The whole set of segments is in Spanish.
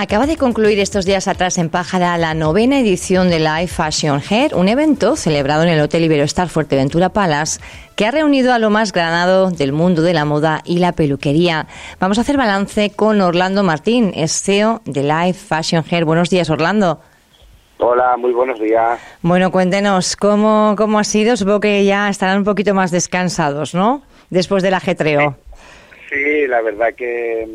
Acaba de concluir estos días atrás en Pájara la novena edición de Live Fashion Hair, un evento celebrado en el Hotel Iberostar Fuerteventura Palace que ha reunido a lo más granado del mundo de la moda y la peluquería. Vamos a hacer balance con Orlando Martín, es CEO de Live Fashion Hair. Buenos días, Orlando. Hola, muy buenos días. Bueno, cuéntenos, ¿cómo, cómo ha sido? Supongo que ya estarán un poquito más descansados, ¿no? Después del ajetreo. Sí, la verdad que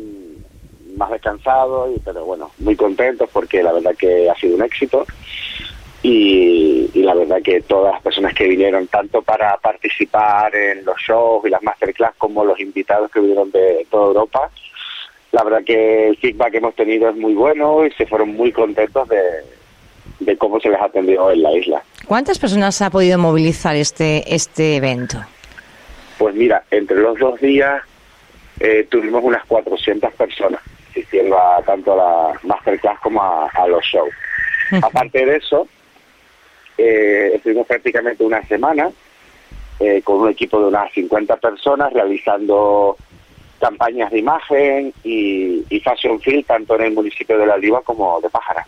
más descansado, y, pero bueno, muy contentos porque la verdad que ha sido un éxito. Y, la verdad que todas las personas que vinieron, tanto para participar en los shows y las masterclass, como los invitados que vinieron de toda Europa, la verdad que el feedback que hemos tenido es muy bueno y se fueron muy contentos de, de cómo se les atendió en la isla. ¿Cuántas personas ha podido movilizar este, este evento? Pues mira, entre los dos días eh, tuvimos unas 400 personas asistiendo a tanto a la masterclass como a, los shows. Aparte de eso, eh, estuvimos prácticamente una semana eh, con un equipo de unas 50 personas realizando campañas de imagen y, y fashion field tanto en el municipio de La Oliva como de Pájara.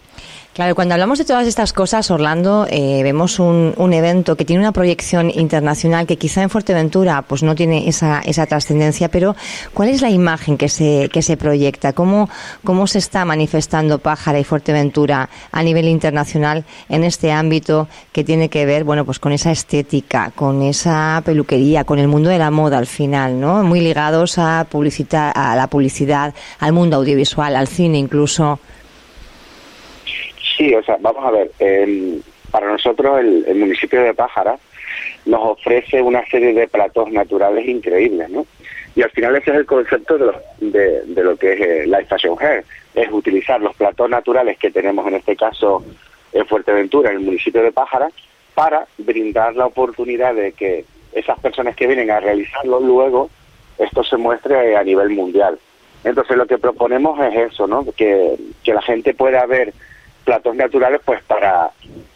Claro, cuando hablamos de todas estas cosas, Orlando, eh, vemos un, un, evento que tiene una proyección internacional que quizá en Fuerteventura pues no tiene esa, esa trascendencia, pero ¿cuál es la imagen que se, que se proyecta? ¿Cómo, ¿Cómo se está manifestando Pájara y Fuerteventura a nivel internacional en este ámbito que tiene que ver, bueno, pues con esa estética, con esa peluquería, con el mundo de la moda al final, ¿no? Muy ligados a, publicitar, a la publicidad, al mundo audiovisual, al cine incluso. Sí, o sea, vamos a ver, para nosotros el, municipio de Pájara nos ofrece una serie de platos naturales increíbles, ¿no? Y al final ese es el concepto de lo, de, lo que es eh, Life Fashion Hair, es utilizar los platos naturales que tenemos en este caso en Fuerteventura, en el municipio de Pájara, para brindar la oportunidad de que esas personas que vienen a realizarlo luego, esto se muestre a nivel mundial. Entonces lo que proponemos es eso, ¿no? Que, que la gente pueda ver platos naturales pues para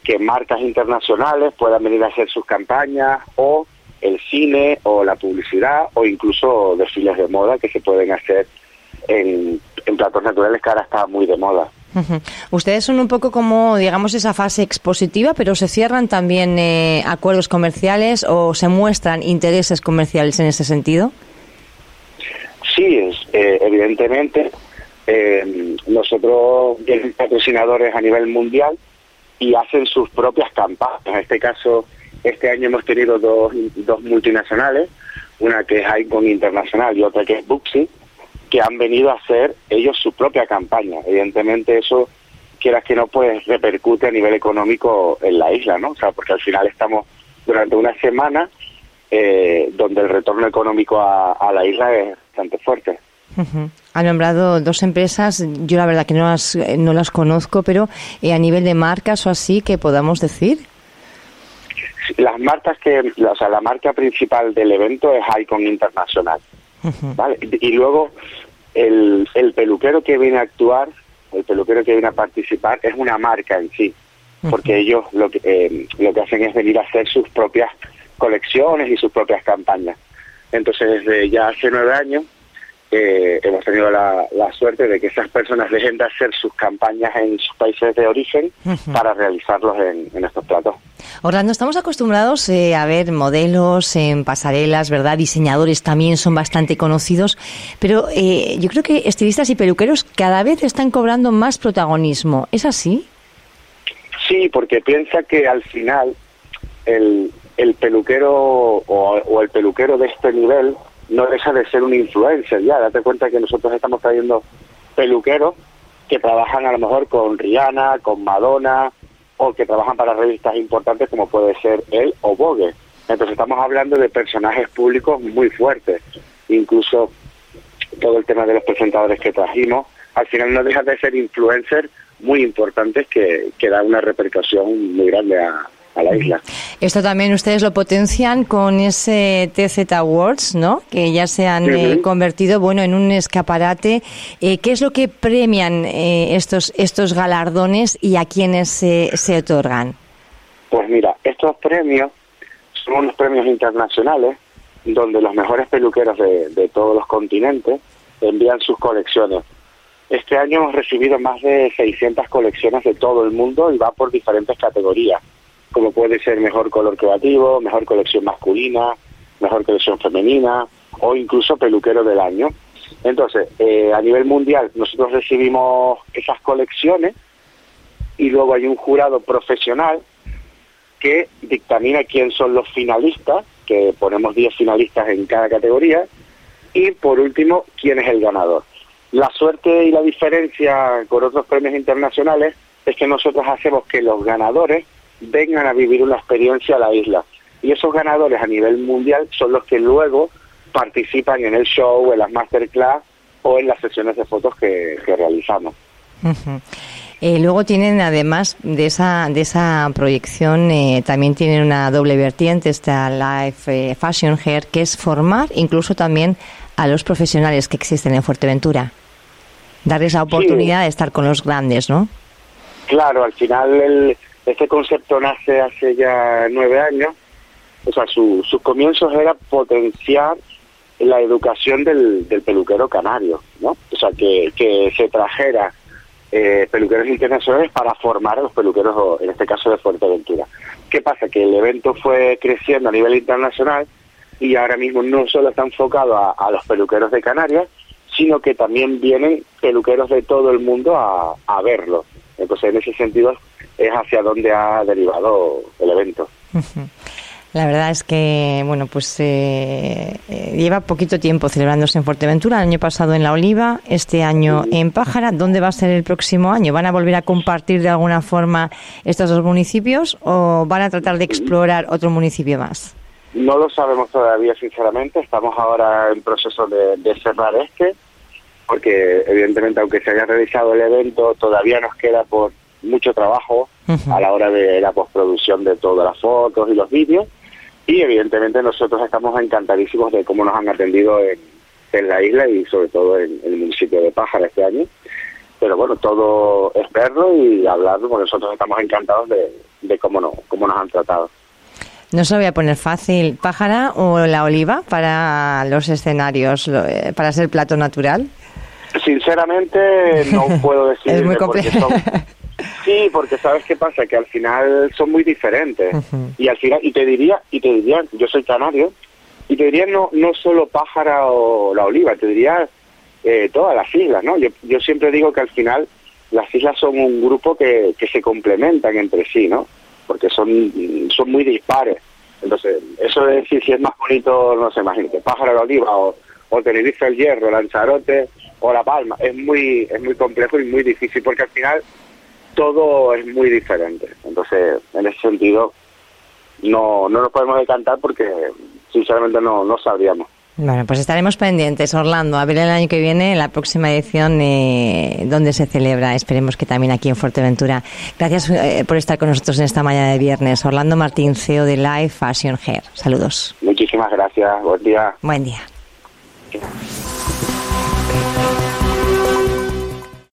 que marcas internacionales puedan venir a hacer sus campañas o el cine o la publicidad o incluso desfiles de moda que se pueden hacer en, platos naturales que ahora está muy de moda. Ustedes son un poco como, digamos, esa fase expositiva, pero ¿se cierran también eh, acuerdos comerciales o se muestran intereses comerciales en ese sentido? Sí, es, eh, evidentemente eh, nosotros patrocinadores a nivel mundial y hacen sus propias campañas. En este caso, este año hemos tenido dos, dos multinacionales, una que es Icon Internacional y otra que es Buxi, que han venido a hacer ellos su propia campaña. Evidentemente eso, quieras que no, pues repercute a nivel económico en la isla, ¿no? O sea, porque al final estamos durante una semana eh, donde el retorno económico a la isla es bastante fuerte. Ha nombrado dos empresas, yo la verdad que no las, no las conozco, pero eh, a nivel de marcas o así, que podamos decir? Las marcas que, o sea, la marca principal del evento es Icon Internacional. ¿vale? Y luego el, el peluquero que viene a actuar, el peluquero que viene a participar, es una marca en sí, porque ellos lo que, eh, lo que hacen es venir a hacer sus propias colecciones y sus propias campañas. Entonces, desde ya hace nueve años, eh, hemos tenido la, suerte de que esas personas dejen de hacer sus campañas en sus países de origen para realizarlos en, estos platos. Orlando, estamos acostumbrados eh, a ver modelos en pasarelas, ¿verdad? Diseñadores también son bastante conocidos, pero eh, yo creo que estilistas y peluqueros cada vez están cobrando más protagonismo. ¿Es así? Sí, porque piensa que al final el, el peluquero o el peluquero de este nivel no deja de ser un influencer ya. Date cuenta que nosotros estamos trayendo peluqueros que trabajan a lo mejor con Rihanna, con Madonna, o que trabajan para revistas importantes como puede ser él o Vogue. Entonces estamos hablando de personajes públicos muy fuertes. Incluso todo el tema de los presentadores que trajimos, al final no deja de ser influencers muy importantes que, que da una repercusión muy grande a, a la isla. Esto también ustedes lo potencian con ese TZ Awards, ¿no? Que ya se han eh, convertido, bueno, en un escaparate. Eh, ¿Qué es lo que premian eh, estos estos galardones y a quiénes se, se otorgan? Pues mira, estos premios son unos premios internacionales donde los mejores peluqueros de, de todos los continentes envían sus colecciones Este año hemos recibido más de 600 colecciones de todo el mundo y va por diferentes categorías, como puede ser mejor color creativo, mejor colección masculina, mejor colección femenina o incluso peluquero del año. Entonces, eh, a nivel mundial nosotros recibimos esas colecciones y luego hay un jurado profesional que dictamina quién son los finalistas, que ponemos 10 finalistas en cada categoría, y por último, quién es el ganador. La suerte y la diferencia con otros premios internacionales es que nosotros hacemos que los ganadores vengan a vivir una experiencia a la isla. Y esos ganadores a nivel mundial son los que luego participan en el show, en las masterclass o en las sesiones de fotos que, realizamos. Eh, luego tienen, además de esa, de esa proyección, eh, también tienen una doble vertiente, esta Live eh, Fashion Hair, que es formar incluso también a los profesionales que existen en Fuerteventura darles la oportunidad de estar con los grandes, ¿no? Claro, al final el, este concepto nace hace ya nueve años. O sea, su, sus comienzos era potenciar la educación del, del peluquero canario, ¿no? O sea, que, que se trajera eh, peluqueros internacionales para formar a los peluqueros, en este caso de Fuerteventura. ¿Qué pasa? Que el evento fue creciendo a nivel internacional y ahora mismo no solo está enfocado a, a los peluqueros de Canarias, sino que también vienen peluqueros de todo el mundo a, a verlo. Entonces, en ese sentido, es hacia donde ha derivado el evento. La verdad es que, bueno, pues eh, eh, lleva poquito tiempo celebrándose en Fuerteventura, el año pasado en La Oliva, este año en Pájara. ¿Dónde va a ser el próximo año? ¿Van a volver a compartir de alguna forma estos dos municipios o van a tratar de explorar otro municipio más? No lo sabemos todavía, sinceramente. Estamos ahora en proceso de, cerrar este, porque evidentemente, aunque se haya realizado el evento, todavía nos queda por mucho trabajo a la hora de la postproducción de todas las fotos y los vídeos. Y evidentemente nosotros estamos encantadísimos de cómo nos han atendido en, la isla y sobre todo en, el municipio de Pájara este año. Pero bueno, todo es verlo y hablarlo, porque nosotros estamos encantados de, de cómo, no, cómo nos han tratado. No se lo voy a poner fácil. ¿Pájara o la oliva para los escenarios, eh, para ser plato natural? Sinceramente, no puedo decir. es muy complejo. Sí, porque sabes qué pasa, que al final son muy diferentes. Y al final, y te diría, y te diría, yo soy canario, y te diría no, no solo Pájara o la Oliva, te diría eh, todas las islas, ¿no? Yo, yo siempre digo que al final las islas son un grupo que, que se complementan entre sí, ¿no? porque son, son muy dispares. Entonces, eso de decir si es más bonito, no sé, imagínate, Pájaro de Oliva o, o Tenerife el Hierro, Lanzarote o La Palma, es muy, es muy complejo y muy difícil porque al final todo es muy diferente. Entonces, en ese sentido, no, no nos podemos decantar porque sinceramente no, no sabríamos. Bueno, pues estaremos pendientes, Orlando, a ver el año que viene, la próxima edición, eh, donde se celebra. Esperemos que también aquí en Fuerteventura. Gracias eh, por estar con nosotros en esta mañana de viernes. Orlando Martín, CEO de Live Fashion Hair. Saludos. Muchísimas gracias. Buen día. Buen día.